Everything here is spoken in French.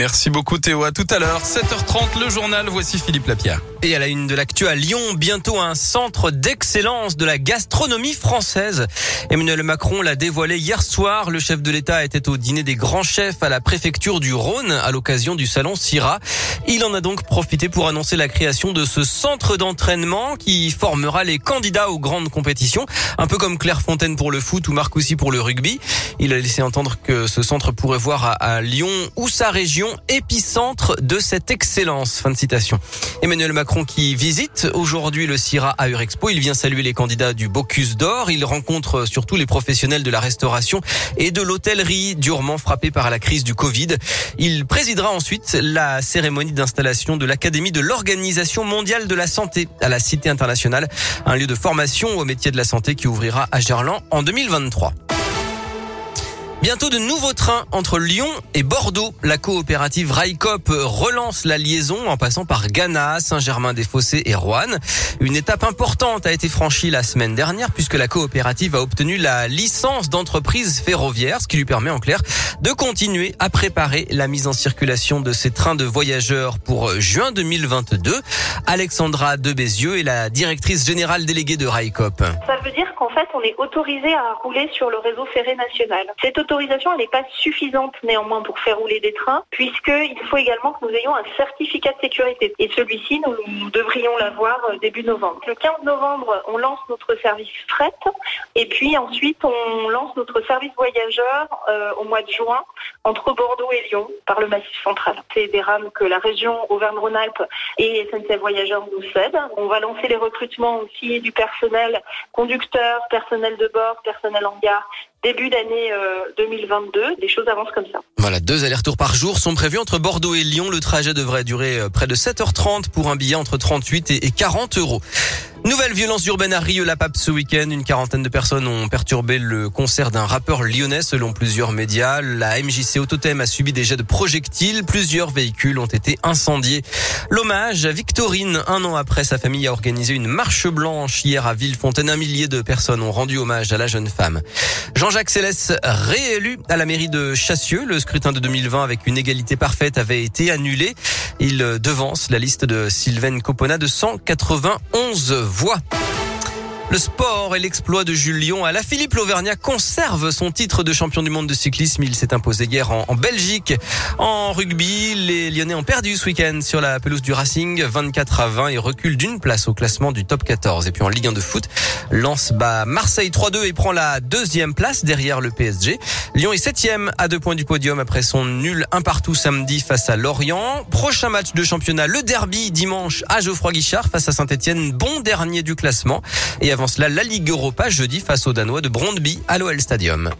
Merci beaucoup Théo. À tout à l'heure, 7h30, le journal. Voici Philippe Lapierre. Et à la une de l'actu à Lyon, bientôt un centre d'excellence de la gastronomie française. Emmanuel Macron l'a dévoilé hier soir. Le chef de l'État était au dîner des grands chefs à la préfecture du Rhône à l'occasion du salon Syrah. Il en a donc profité pour annoncer la création de ce centre d'entraînement qui formera les candidats aux grandes compétitions, un peu comme Claire Fontaine pour le foot ou Marcoussi pour le rugby. Il a laissé entendre que ce centre pourrait voir à Lyon ou sa région épicentre de cette excellence. Fin de citation. Emmanuel Macron qui visite aujourd'hui le CIRA à Urexpo. Il vient saluer les candidats du Bocuse d'Or. Il rencontre surtout les professionnels de la restauration et de l'hôtellerie durement frappés par la crise du Covid. Il présidera ensuite la cérémonie d'installation de l'Académie de l'Organisation mondiale de la santé à la Cité internationale, un lieu de formation au métier de la santé qui ouvrira à Gerland en 2023. Bientôt de nouveaux trains entre Lyon et Bordeaux. La coopérative Railcop relance la liaison en passant par Ghana, Saint-Germain-des-Fossés et Roanne. Une étape importante a été franchie la semaine dernière puisque la coopérative a obtenu la licence d'entreprise ferroviaire, ce qui lui permet en clair de continuer à préparer la mise en circulation de ces trains de voyageurs pour juin 2022. Alexandra Debézieux est la directrice générale déléguée de Railcop. Qu'en fait, on est autorisé à rouler sur le réseau ferré national. Cette autorisation, elle n'est pas suffisante néanmoins pour faire rouler des trains, puisqu'il faut également que nous ayons un certificat de sécurité. Et celui-ci, nous, devrions l'avoir euh, début novembre. Le 15 novembre, on lance notre service fret, et puis ensuite, on lance notre service voyageur euh, au mois de juin entre Bordeaux et Lyon par le Massif central. C'est des rames que la région Auvergne-Rhône-Alpes et SNCF Voyageurs nous cèdent. On va lancer les recrutements aussi du personnel conducteur personnel de bord, personnel en gare, début d'année 2022. Des choses avancent comme ça. Voilà, deux allers-retours par jour sont prévus entre Bordeaux et Lyon. Le trajet devrait durer euh, près de 7h30 pour un billet entre 38 et 40 euros. Nouvelle violence urbaine à Rieux-la-Pape ce week-end. Une quarantaine de personnes ont perturbé le concert d'un rappeur lyonnais selon plusieurs médias. La MJC Autotem a subi des jets de projectiles. Plusieurs véhicules ont été incendiés. L'hommage à Victorine, un an après, sa famille a organisé une marche blanche hier à Villefontaine. Un millier de personnes ont rendu hommage à la jeune femme. Jean-Jacques Céleste, réélu à la mairie de Chassieux. Le scrutin de 2020 avec une égalité parfaite avait été annulé. Il devance la liste de Sylvain Copona de 191 voix. Le sport et l'exploit de Julien à la Philippe Lauvergnat conserve son titre de champion du monde de cyclisme. Il s'est imposé hier en, Belgique. En rugby, les Lyonnais ont perdu ce week-end sur la pelouse du Racing 24 à 20 et recule d'une place au classement du top 14. Et puis en Ligue 1 de foot, Lens bat Marseille 3-2 et prend la deuxième place derrière le PSG. Lyon est septième à deux points du podium après son nul un partout samedi face à Lorient. Prochain match de championnat, le derby dimanche à Geoffroy Guichard face à Saint-Etienne, bon dernier du classement. Avant cela, la Ligue Europa jeudi face aux Danois de Brondby à l'OL Stadium.